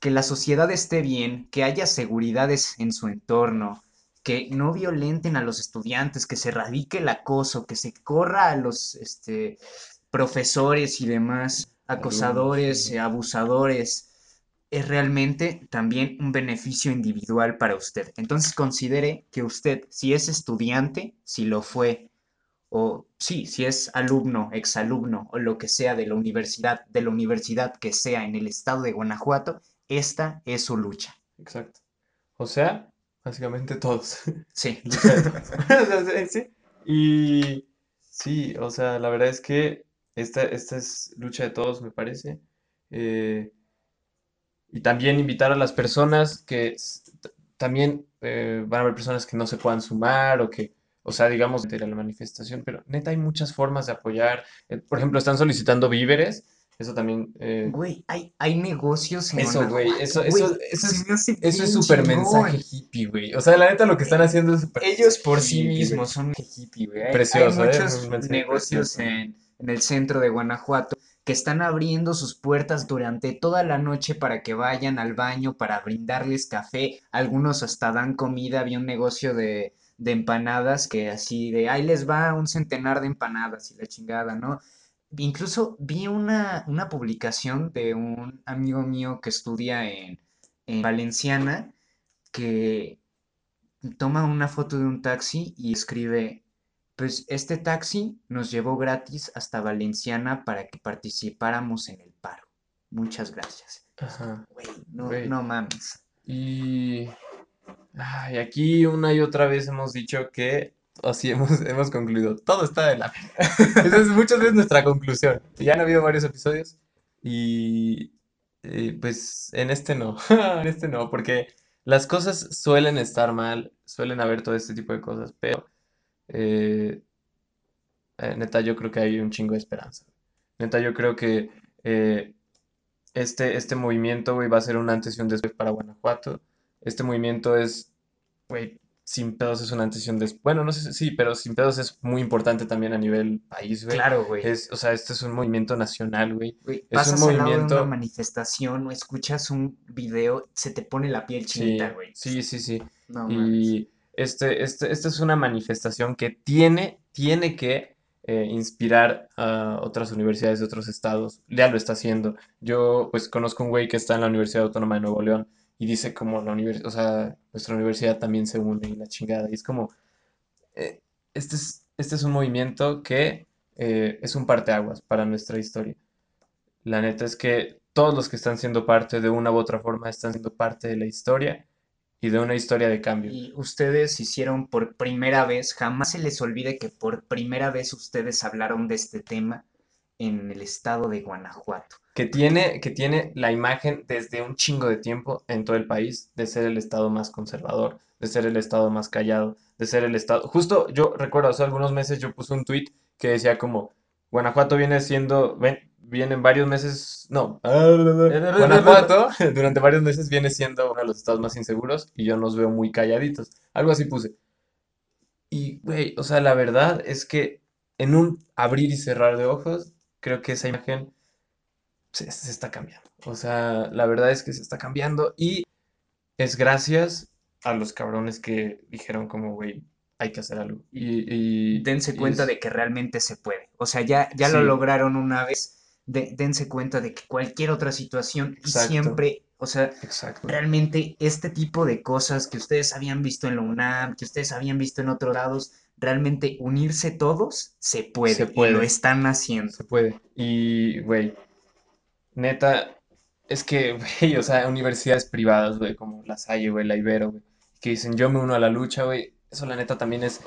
que la sociedad esté bien, que haya seguridades en su entorno, que no violenten a los estudiantes, que se erradique el acoso, que se corra a los este, profesores y demás acosadores, eh, abusadores, es realmente también un beneficio individual para usted. Entonces considere que usted, si es estudiante, si lo fue, o sí, si es alumno, exalumno o lo que sea de la universidad, de la universidad que sea en el estado de Guanajuato, esta es su lucha. Exacto. O sea, básicamente todos. Sí. Sí. Y sí, o sea, la verdad es que esta, esta es lucha de todos, me parece. Eh, y también invitar a las personas que también eh, van a haber personas que no se puedan sumar o que, o sea, digamos, de la manifestación, pero neta hay muchas formas de apoyar. Eh, por ejemplo, están solicitando víveres. Eso también. eh, Güey, hay, hay negocios en Eso, güey, eso- güey, eso- eso se es- me hace eso es súper mensaje hippie, güey. O sea, la neta lo que están haciendo es súper Ellos por sí mismos son hippie, güey. Hay- hay Precioso, ¿eh? muchos mensaje negocios precioso. en, en el centro de Guanajuato que están abriendo sus puertas durante toda la noche para que vayan al baño, para brindarles café. Algunos hasta dan comida. Había un negocio de, de empanadas que así de, ahí les va un centenar de empanadas y la chingada, ¿no? Incluso vi una, una publicación de un amigo mío que estudia en, en Valenciana que toma una foto de un taxi y escribe, pues este taxi nos llevó gratis hasta Valenciana para que participáramos en el paro. Muchas gracias. Ajá. Güey, no, no mames. Y, ay, aquí una y otra vez hemos dicho que, así hemos, hemos concluido, todo está de la. Esa es muchas veces nuestra conclusión. Ya han habido varios episodios y, eh, pues en este no, en este no, porque las cosas suelen estar mal, suelen haber todo este tipo de cosas, pero eh, eh, neta yo creo que hay un chingo de esperanza. Neta yo creo que eh, este, este movimiento, va a ser un antes y un después para Guanajuato. Este movimiento es, güey, sin pedos es un antes y un después. Bueno, no sé, si- sí, pero sin pedos es muy importante también a nivel país, güey. Claro, güey. Es, o sea, este es un movimiento nacional, güey. Güey, Es un pasas al lado de una movimiento, manifestación o escuchas un video, se te pone la piel sí, chinita, güey. sí, sí, sí. No. Y este, este, esta es una manifestación que tiene, tiene que eh, inspirar a otras universidades de otros estados. Ya lo está haciendo. Yo, pues, conozco un güey que está en la Universidad Autónoma de Nuevo León y dice como la universidad, sea, nuestra universidad también se une y la chingada. Y es como, eh, este es, este es un movimiento que eh, es un parteaguas para nuestra historia. La neta es que todos los que están siendo parte de una u otra forma están siendo parte de la historia y de una historia de cambio. Y ustedes hicieron por primera vez, jamás se les olvide que por primera vez ustedes hablaron de este tema en el estado de Guanajuato. Que tiene, que tiene la imagen desde un chingo de tiempo en todo el país de ser el estado más conservador, de ser el estado más callado, de ser el estado... Justo yo recuerdo hace algunos meses yo puse un tweet que decía como Guanajuato viene siendo, ven, vienen varios meses, no, Guanajuato durante varios meses viene siendo uno de los estados más inseguros y yo nos veo muy calladitos. Algo así puse. Y, güey, o sea, la verdad es que en un abrir y cerrar de ojos, creo que esa imagen se, se está cambiando. O sea, la verdad es que se está cambiando y es gracias a los cabrones que dijeron como, güey, hay que hacer algo. Y, y, Dense y cuenta es- de que realmente se puede. O sea, ya, ya lo lograron una vez. de- dense cuenta de que cualquier otra situación Exacto. siempre, o sea, Exacto. realmente este tipo de cosas que ustedes habían visto en la UNAM, que ustedes habían visto en otros lados, realmente unirse todos se puede, Se y lo puede. están haciendo. Se puede. Y, güey, neta, es que, güey, o sea, universidades privadas, güey, como La Salle, güey, la Ibero, güey, que dicen yo me uno a la lucha, güey, eso la neta también es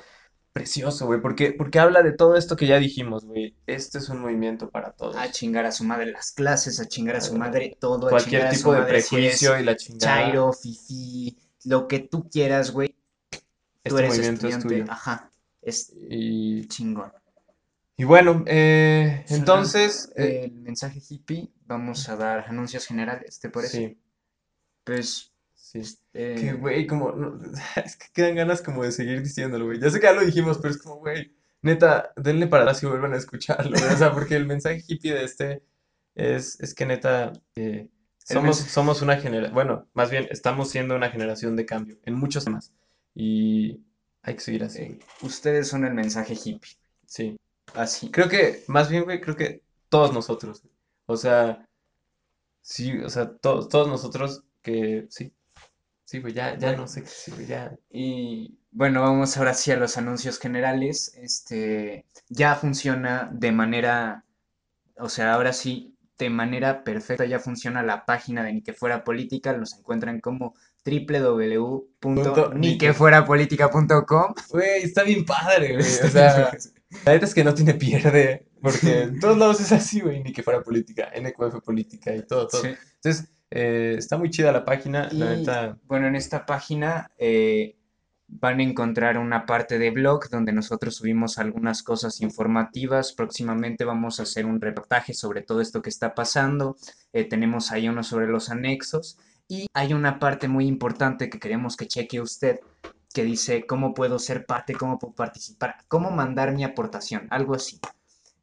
precioso, güey, porque, porque habla de todo esto que ya dijimos, güey, este es un movimiento para todos. A chingar a su madre las clases, a chingar a su madre todo, a Cualquier chingar a su tipo de madre si eres prejuicio y la chingada, chairo, fifí, lo que tú quieras, güey, tú este eres movimiento es estudiante, tuyo. ajá, es Y, chingón. Y bueno, eh, entonces, eh, el mensaje hippie, vamos a dar anuncios generales, ¿te parece? sí, Pues, sí. eh, Que, güey, como, no, es que quedan ganas como de seguir diciéndolo, güey. Ya sé que ya lo dijimos, pero es como, güey, neta, denle para atrás y vuelvan a escucharlo. O sea, porque el mensaje hippie de este es, es que neta, eh, somos, somos una generación, bueno, más bien, estamos siendo una generación de cambio en muchos temas. Y hay que seguir así, ustedes son el mensaje hippie, Sí. Así. Creo que, más bien, güey, creo que todos nosotros. O sea, sí, o sea, todos, todos nosotros que, sí. Sí, güey, ya, ya no sé qué decir, güey, ya. Y bueno, vamos ahora sí a los anuncios generales. Este ya funciona de manera, o sea, ahora sí, de manera perfecta ya funciona la página de Ni que fuera política. Los encuentran como www.niquefuerapolítica.com. Güey, está bien padre, güey. O sea, la neta es que no tiene pierde, porque en todos lados es así, güey, ni que fuera política, NQF política y todo, todo. Sí. Entonces, eh, está muy chida la página, la neta. bueno, en esta página eh, van a encontrar una parte de blog donde nosotros subimos algunas cosas informativas. Próximamente vamos a hacer un reportaje sobre todo esto que está pasando. Eh, tenemos ahí uno sobre los anexos. Y hay una parte muy importante que queremos que cheque usted, que dice cómo puedo ser parte, cómo puedo participar, cómo mandar mi aportación, algo así.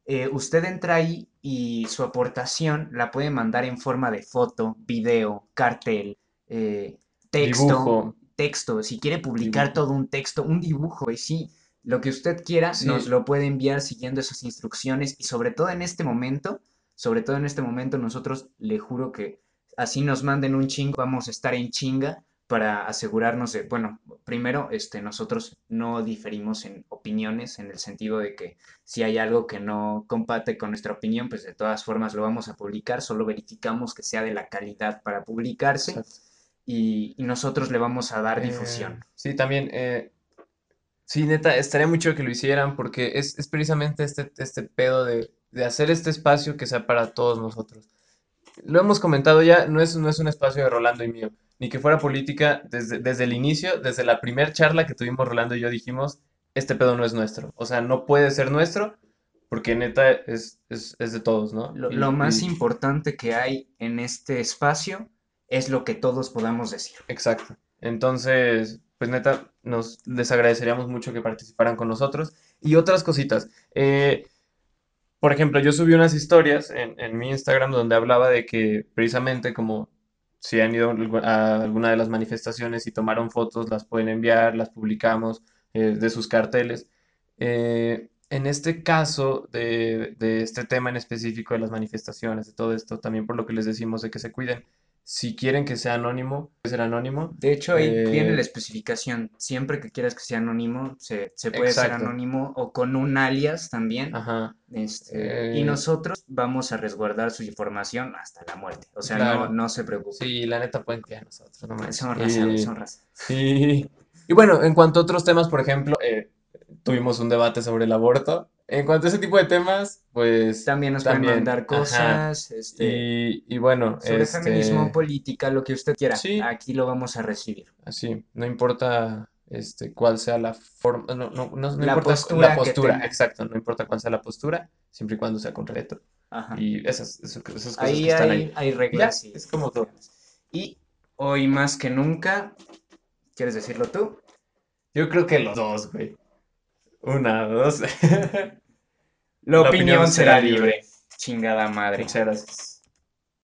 Eh, usted entra ahí y su aportación la puede mandar en forma de foto, video, cartel, eh, texto, Dibujo. Texto. Si quiere publicar todo un texto, un dibujo, y sí, lo que usted quiera, Sí. nos lo puede enviar siguiendo esas instrucciones y sobre todo en este momento, sobre todo en este momento, nosotros le juro que así nos manden un chingo, vamos a estar en chinga para asegurarnos de, bueno, primero, este, nosotros no diferimos en opiniones en el sentido de que si hay algo que no compate con nuestra opinión, pues de todas formas lo vamos a publicar, solo verificamos que sea de la calidad para publicarse. Exacto. Y, y nosotros le vamos a dar Eh, difusión. sí, también, eh, sí, neta, estaría muy chido que lo hicieran porque es, es precisamente este, este pedo de, de hacer este espacio que sea para todos nosotros. Lo hemos comentado ya, no es, no es un espacio de Rolando y mío, ni que fuera política. Desde, desde el inicio, desde la primera charla que tuvimos Rolando y yo dijimos, este pedo no es nuestro. O sea, no puede ser nuestro porque neta es, es, es de todos, ¿no? Lo, Y- lo más y- importante que hay en este espacio es lo que todos podamos decir. Exacto. Entonces, pues neta, nos les agradeceríamos mucho que participaran con nosotros. Y otras cositas. eh, por ejemplo, yo subí unas historias en, en mi Instagram donde hablaba de que precisamente como si han ido a alguna de las manifestaciones y tomaron fotos, las pueden enviar, las publicamos eh, de sus carteles. Eh, en este caso de, de este tema en específico de las manifestaciones, de todo esto, también por lo que les decimos de que se cuiden. Si quieren que sea anónimo, puede ser anónimo. De hecho, ahí Eh, viene la especificación. Siempre que quieras que sea anónimo, se, se puede ser anónimo o con un alias también. Ajá. Este, y Eh, nosotros vamos a resguardar su información hasta la muerte. O sea, Claro. no, no se preocupen. Sí, la neta pueden que a nosotros, no manches. Son raza, Y- son raza. Y, y bueno, en cuanto a otros temas, por ejemplo, eh, tuvimos un debate sobre el aborto. En cuanto a ese tipo de temas, pues También nos pueden también, mandar ajá. cosas, este, Y, y bueno, sobre este, feminismo, política, lo que usted quiera. Sí. Aquí lo vamos a recibir. así, no importa este, cuál sea la forma, no, no, no, no La importa postura la postura, exacto, no importa cuál sea la postura, siempre y cuando sea con respeto. Ajá. Y esas, esas, esas cosas Ahí que están hay, ahí. hay Ya, reglas. es como todo. Y hoy más que nunca, ¿quieres decirlo tú? Yo creo que los dos, güey. Una, dos. La, opinión, será libre. Chingada madre. Muchas gracias.